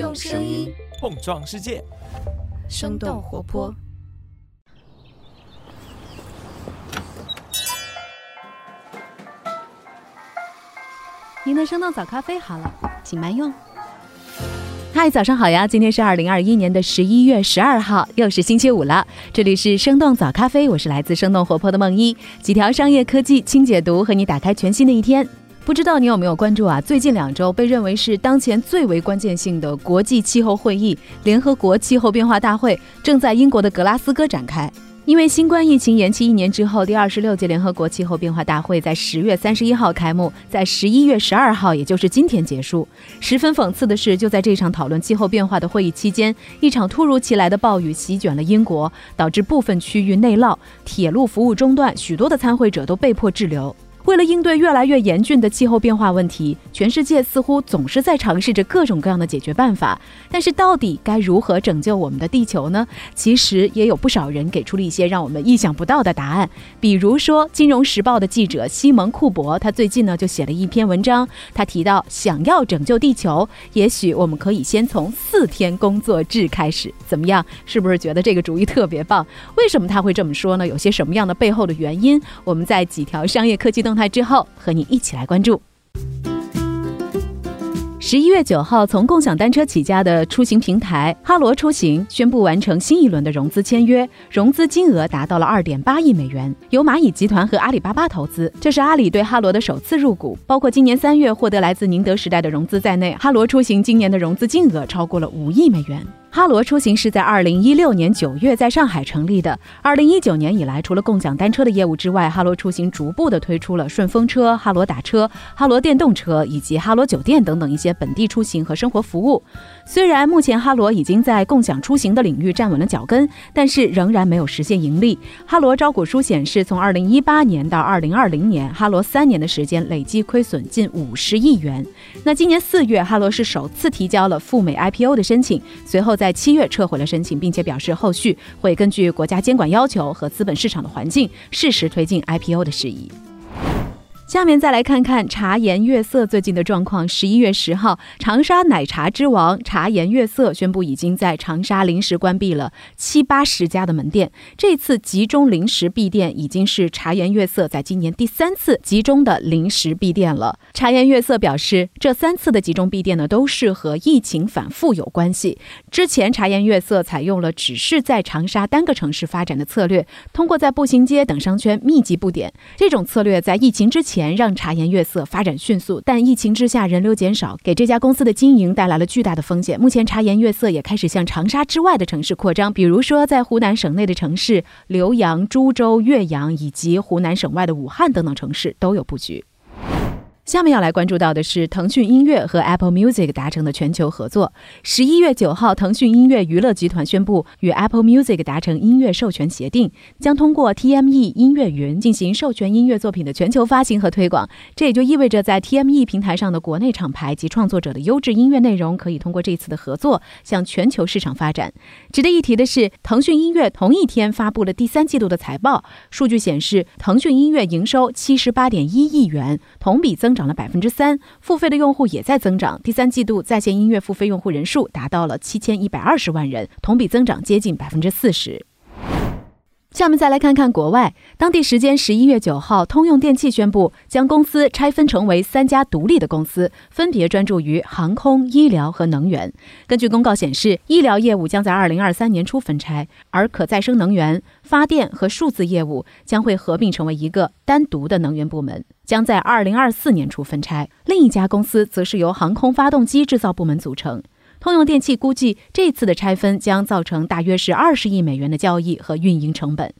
用声音碰撞世界，生动活泼。您的生动早咖啡好了，请慢用。嗨，早上好呀！今天是二零二一年的十一月十二号，又是星期五了。这里是生动早咖啡，我是来自生动活泼的梦一，几条商业科技轻解读，和你打开全新的一天。不知道你有没有关注啊？最近两周被认为是当前最为关键性的国际气候会议——联合国气候变化大会，正在英国的格拉斯哥展开。因为新冠疫情延期一年之后，第二十六届联合国气候变化大会在十月三十一号开幕，在十一月十二号，也就是今天结束。十分讽刺的是，就在这场讨论气候变化的会议期间，一场突如其来的暴雨席卷了英国，导致部分区域内涝，铁路服务中断，许多的参会者都被迫滞留。为了应对越来越严峻的气候变化问题，全世界似乎总是在尝试着各种各样的解决办法。但是，到底该如何拯救我们的地球呢？其实也有不少人给出了一些让我们意想不到的答案。比如说，《金融时报》的记者西蒙库伯，他最近呢就写了一篇文章，他提到，想要拯救地球，也许我们可以先从四天工作制开始。怎么样？是不是觉得这个主意特别棒？为什么他会这么说呢？有些什么样的背后的原因？我们在几条商业科技的动态之后，和你一起来关注。十一月九号，从共享单车起家的出行平台哈罗出行宣布完成新一轮的融资签约，融资金额达到了二点八亿美元，由蚂蚁集团和阿里巴巴投资。这是阿里对哈罗的首次入股，包括今年三月获得来自宁德时代的融资在内，哈罗出行今年的融资金额超过了五亿美元。哈罗出行是在二零一六年九月在上海成立的。二零一九年以来，除了共享单车的业务之外，哈罗出行逐步的推出了顺风车、哈罗打车、哈罗电动车以及哈罗酒店等等一些本地出行和生活服务。虽然目前哈罗已经在共享出行的领域站稳了脚跟，但是仍然没有实现盈利。哈罗招股书显示，从二零一八年到二零二零年，哈罗三年的时间累计亏损近五十亿元。那今年四月，哈罗是首次提交了赴美 IPO 的申请，随后在七月撤回了申请，并且表示后续会根据国家监管要求和资本市场的环境，适时推进 IPO 的事宜。下面再来看看茶颜悦色最近的状况。十一月十号，长沙奶茶之王茶颜悦色宣布，已经在长沙临时关闭了七八十家的门店。这次集中临时闭店，已经是茶颜悦色在今年第三次集中的临时闭店了。茶颜悦色表示，这三次的集中闭店呢，都是和疫情反复有关系。之前茶颜悦色采用了只是在长沙单个城市发展的策略，通过在步行街等商圈密集布点，这种策略在疫情之前。让茶颜悦色发展迅速，但疫情之下人流减少，给这家公司的经营带来了巨大的风险。目前茶颜悦色也开始向长沙之外的城市扩张，比如说在湖南省内的城市浏阳、株洲、岳阳，以及湖南省外的武汉等等城市都有布局。下面要来关注到的是腾讯音乐和 Apple Music 达成的全球合作。十一月九号，腾讯音乐娱乐集团宣布与 Apple Music 达成音乐授权协定，将通过 TME 音乐云进行授权音乐作品的全球发行和推广。这也就意味着，在 TME 平台上的国内厂牌及创作者的优质音乐内容，可以通过这次的合作向全球市场发展。值得一提的是，腾讯音乐同一天发布了第三季度的财报，数据显示，腾讯音乐营收七十八点一亿元，同比增长。涨了百分之三，付费的用户也在增长。第三季度在线音乐付费用户人数达到了七千一百二十万人，同比增长接近百分之四十。下面再来看看国外，当地时间十一月九号，通用电气宣布将公司拆分成为三家独立的公司，分别专注于航空、医疗和能源。根据公告显示，医疗业务将在二零二三年初分拆，而可再生能源、发电和数字业务将会合并成为一个单独的能源部门，将在二零二四年初分拆。另一家公司则是由航空发动机制造部门组成。通用电气估计，这次的拆分将造成大约是二十亿美元的交易和运营成本。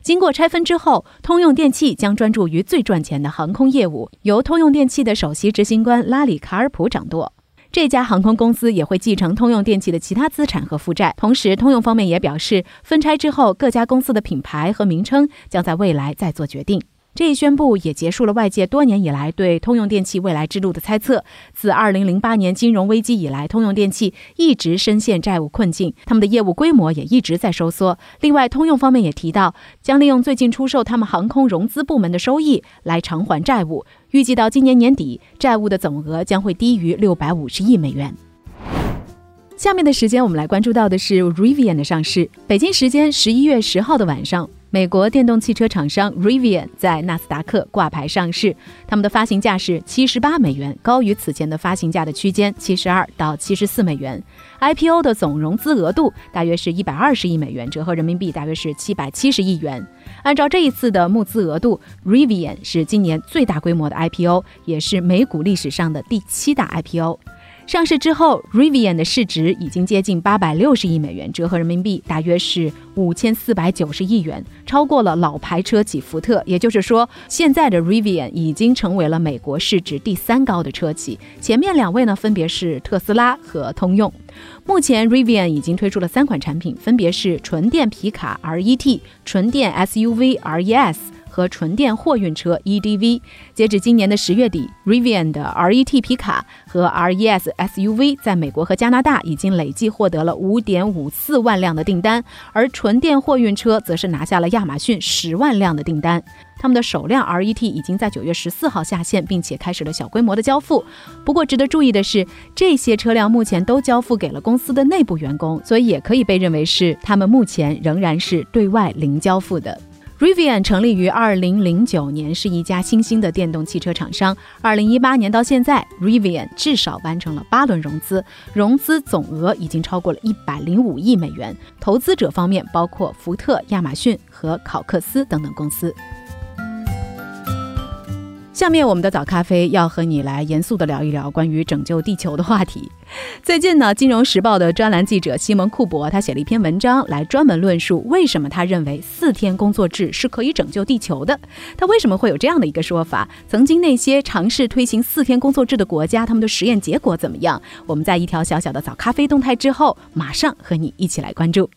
经过拆分之后，通用电气将专注于最赚钱的航空业务，由通用电气的首席执行官拉里·卡尔普掌舵。这家航空公司也会继承通用电气的其他资产和负债。同时，通用方面也表示，分拆之后各家公司的品牌和名称将在未来再做决定。这一宣布也结束了外界多年以来对通用电气未来之路的猜测。自2008年金融危机以来，通用电气一直深陷债务困境，他们的业务规模也一直在收缩。另外，通用方面也提到，将利用最近出售他们航空融资部门的收益来偿还债务，预计到今年年底，债务的总额将会低于650亿美元。下面的时间，我们来关注到的是 Rivian 的上市。北京时间十一月十号的晚上。美国电动汽车厂商 Rivian 在纳斯达克挂牌上市，他们的发行价是七十八美元，高于此前的发行价的区间七十二到七十四美元。IPO 的总融资额度大约是一百二十亿美元，折合人民币大约是七百七十亿元。按照这一次的募资额度，Rivian 是今年最大规模的 IPO，也是美股历史上的第七大 IPO。上市之后，Rivian 的市值已经接近八百六十亿美元，折合人民币大约是五千四百九十亿元，超过了老牌车企福特。也就是说，现在的 Rivian 已经成为了美国市值第三高的车企，前面两位呢分别是特斯拉和通用。目前，Rivian 已经推出了三款产品，分别是纯电皮卡 RET、纯电 SUV RES。和纯电货运车 EDV，截止今年的十月底，Rivian 的 RET 皮卡和 RES SUV 在美国和加拿大已经累计获得了五点五四万辆的订单，而纯电货运车则是拿下了亚马逊十万辆的订单。他们的首辆 RET 已经在九月十四号下线，并且开始了小规模的交付。不过，值得注意的是，这些车辆目前都交付给了公司的内部员工，所以也可以被认为是他们目前仍然是对外零交付的。Rivian 成立于二零零九年，是一家新兴的电动汽车厂商。二零一八年到现在，Rivian 至少完成了八轮融资，融资总额已经超过了一百零五亿美元。投资者方面包括福特、亚马逊和考克斯等等公司。下面我们的早咖啡要和你来严肃的聊一聊关于拯救地球的话题。最近呢，《金融时报》的专栏记者西蒙库珀他写了一篇文章，来专门论述为什么他认为四天工作制是可以拯救地球的。他为什么会有这样的一个说法？曾经那些尝试推行四天工作制的国家，他们的实验结果怎么样？我们在一条小小的早咖啡动态之后，马上和你一起来关注。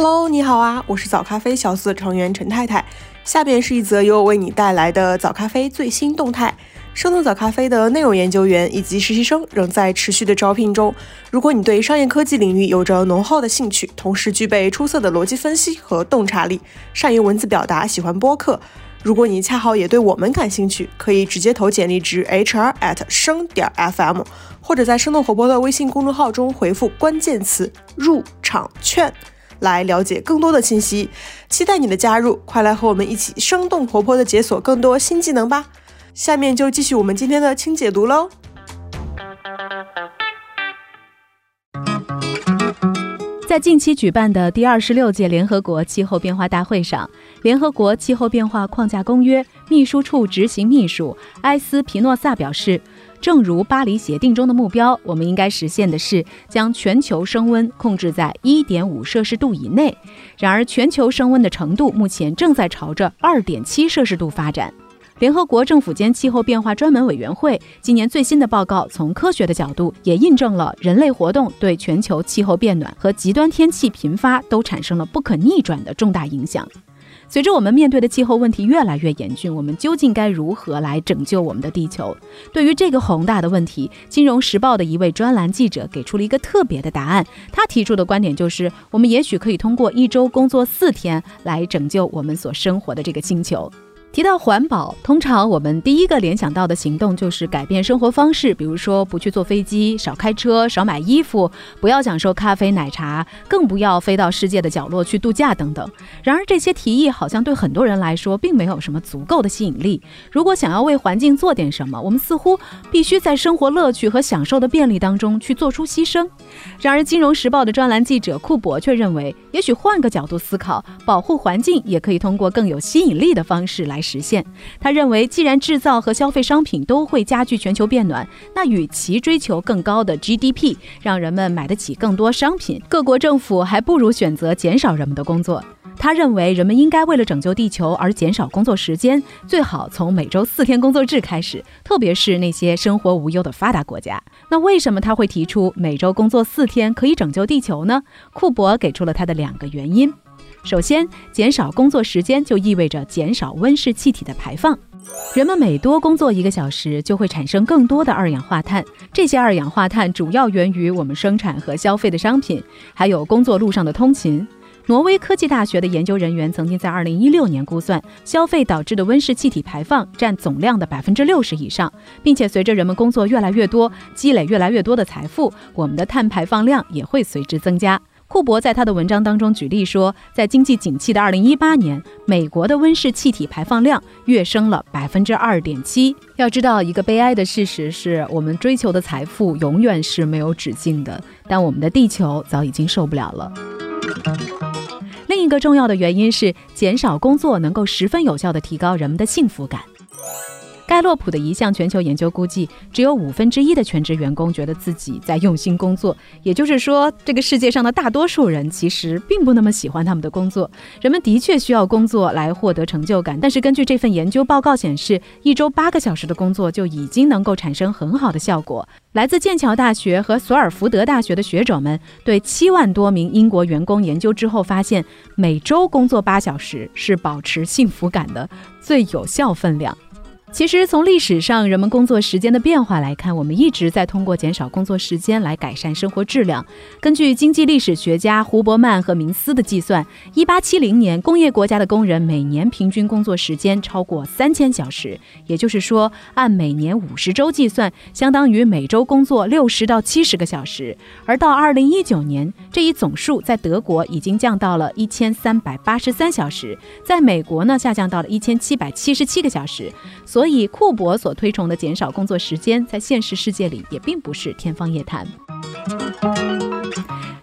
Hello，你好啊，我是早咖啡小四成员陈太太。下边是一则由我为你带来的早咖啡最新动态。生动早咖啡的内容研究员以及实习生仍在持续的招聘中。如果你对商业科技领域有着浓厚的兴趣，同时具备出色的逻辑分析和洞察力，善于文字表达，喜欢播客，如果你恰好也对我们感兴趣，可以直接投简历至 hr at 生点 fm，或者在生动活泼的微信公众号中回复关键词入场券。来了解更多的信息，期待你的加入，快来和我们一起生动活泼的解锁更多新技能吧！下面就继续我们今天的轻解读喽。在近期举办的第二十六届联合国气候变化大会上，联合国气候变化框架公约秘书处执行秘书埃斯皮诺萨表示。正如巴黎协定中的目标，我们应该实现的是将全球升温控制在1.5摄氏度以内。然而，全球升温的程度目前正在朝着2.7摄氏度发展。联合国政府间气候变化专门委员会今年最新的报告，从科学的角度也印证了人类活动对全球气候变暖和极端天气频发都产生了不可逆转的重大影响。随着我们面对的气候问题越来越严峻，我们究竟该如何来拯救我们的地球？对于这个宏大的问题，《金融时报》的一位专栏记者给出了一个特别的答案。他提出的观点就是，我们也许可以通过一周工作四天来拯救我们所生活的这个星球。提到环保，通常我们第一个联想到的行动就是改变生活方式，比如说不去坐飞机、少开车、少买衣服、不要享受咖啡奶茶，更不要飞到世界的角落去度假等等。然而，这些提议好像对很多人来说并没有什么足够的吸引力。如果想要为环境做点什么，我们似乎必须在生活乐趣和享受的便利当中去做出牺牲。然而，《金融时报》的专栏记者库珀却认为，也许换个角度思考，保护环境也可以通过更有吸引力的方式来。来实现，他认为，既然制造和消费商品都会加剧全球变暖，那与其追求更高的 GDP，让人们买得起更多商品，各国政府还不如选择减少人们的工作。他认为，人们应该为了拯救地球而减少工作时间，最好从每周四天工作制开始，特别是那些生活无忧的发达国家。那为什么他会提出每周工作四天可以拯救地球呢？库珀给出了他的两个原因。首先，减少工作时间就意味着减少温室气体的排放。人们每多工作一个小时，就会产生更多的二氧化碳。这些二氧化碳主要源于我们生产和消费的商品，还有工作路上的通勤。挪威科技大学的研究人员曾经在2016年估算，消费导致的温室气体排放占总量的百分之六十以上，并且随着人们工作越来越多，积累越来越多的财富，我们的碳排放量也会随之增加。库珀在他的文章当中举例说，在经济景气的2018年，美国的温室气体排放量跃升了百分之二点七。要知道，一个悲哀的事实是我们追求的财富永远是没有止境的，但我们的地球早已经受不了了。另一个重要的原因是，减少工作能够十分有效地提高人们的幸福感。盖洛普的一项全球研究估计，只有五分之一的全职员工觉得自己在用心工作，也就是说，这个世界上的大多数人其实并不那么喜欢他们的工作。人们的确需要工作来获得成就感，但是根据这份研究报告显示，一周八个小时的工作就已经能够产生很好的效果。来自剑桥大学和索尔福德大学的学者们对七万多名英国员工研究之后发现，每周工作八小时是保持幸福感的最有效分量。其实，从历史上人们工作时间的变化来看，我们一直在通过减少工作时间来改善生活质量。根据经济历史学家胡伯曼和明斯的计算，1870年工业国家的工人每年平均工作时间超过3000小时，也就是说，按每年50周计算，相当于每周工作60到70个小时。而到2019年，这一总数在德国已经降到了1383小时，在美国呢下降到了1777个小时。所所以，库珀所推崇的减少工作时间，在现实世界里也并不是天方夜谭。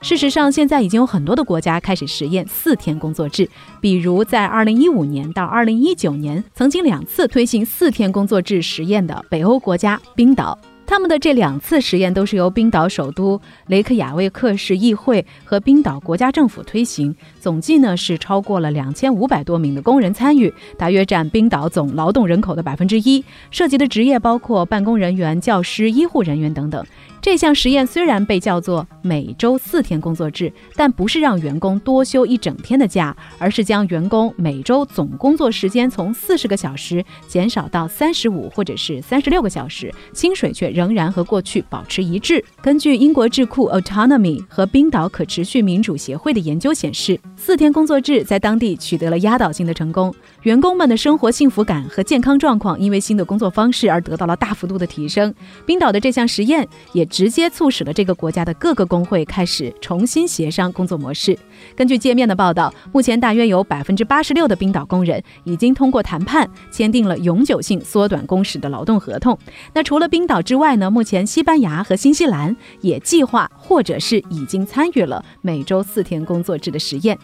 事实上，现在已经有很多的国家开始实验四天工作制，比如在二零一五年到二零一九年，曾经两次推行四天工作制实验的北欧国家冰岛。他们的这两次实验都是由冰岛首都雷克雅未克市议会和冰岛国家政府推行，总计呢是超过了两千五百多名的工人参与，大约占冰岛总劳动人口的百分之一，涉及的职业包括办公人员、教师、医护人员等等。这项实验虽然被叫做每周四天工作制，但不是让员工多休一整天的假，而是将员工每周总工作时间从四十个小时减少到三十五或者是三十六个小时，薪水却仍然和过去保持一致。根据英国智库 Autonomy 和冰岛可持续民主协会的研究显示，四天工作制在当地取得了压倒性的成功，员工们的生活幸福感和健康状况因为新的工作方式而得到了大幅度的提升。冰岛的这项实验也。直接促使了这个国家的各个工会开始重新协商工作模式。根据界面的报道，目前大约有百分之八十六的冰岛工人已经通过谈判签订了永久性缩短工时的劳动合同。那除了冰岛之外呢？目前西班牙和新西兰也计划或者是已经参与了每周四天工作制的实验。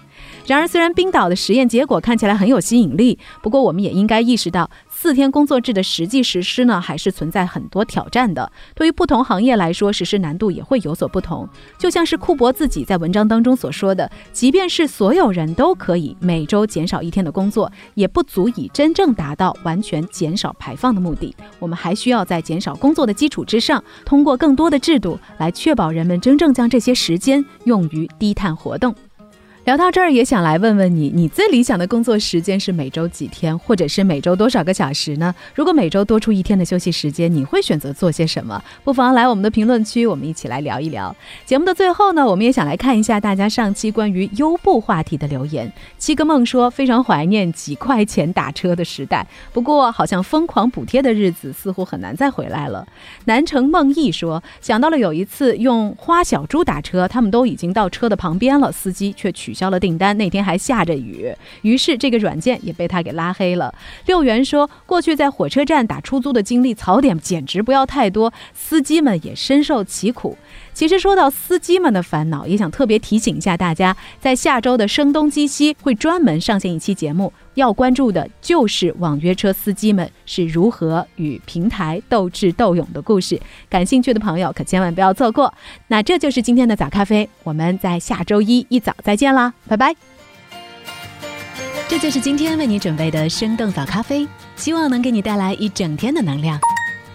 然而，虽然冰岛的实验结果看起来很有吸引力不过我们也应该意识到。四天工作制的实际实施呢，还是存在很多挑战的。对于不同行业来说，实施难度也会有所不同。就像是库珀自己在文章当中所说的，即便是所有人都可以每周减少一天的工作，也不足以真正达到完全减少排放的目的。我们还需要在减少工作的基础之上，通过更多的制度来确保人们真正将这些时间用于低碳活动。聊到这儿，也想来问问你，你最理想的工作时间是每周几天，或者是每周多少个小时呢？如果每周多出一天的休息时间，你会选择做些什么？不妨来我们的评论区，我们一起来聊一聊。节目的最后呢，我们也想来看一下大家上期关于优步话题的留言。七个梦说非常怀念几块钱打车的时代，不过好像疯狂补贴的日子似乎很难再回来了。南城梦忆说想到了有一次用花小猪打车，他们都已经到车的旁边了，司机却取。取消了订单，那天还下着雨，于是这个软件也被他给拉黑了。六元说，过去在火车站打出租的经历，槽点简直不要太多，司机们也深受其苦。其实说到司机们的烦恼，也想特别提醒一下大家，在下周的声东击西会专门上线一期节目，要关注的就是网约车司机们是如何与平台斗智斗勇的故事。感兴趣的朋友可千万不要错过。那这就是今天的早咖啡，我们在下周一一早再见啦，拜拜。这就是今天为你准备的生动早咖啡，希望能给你带来一整天的能量。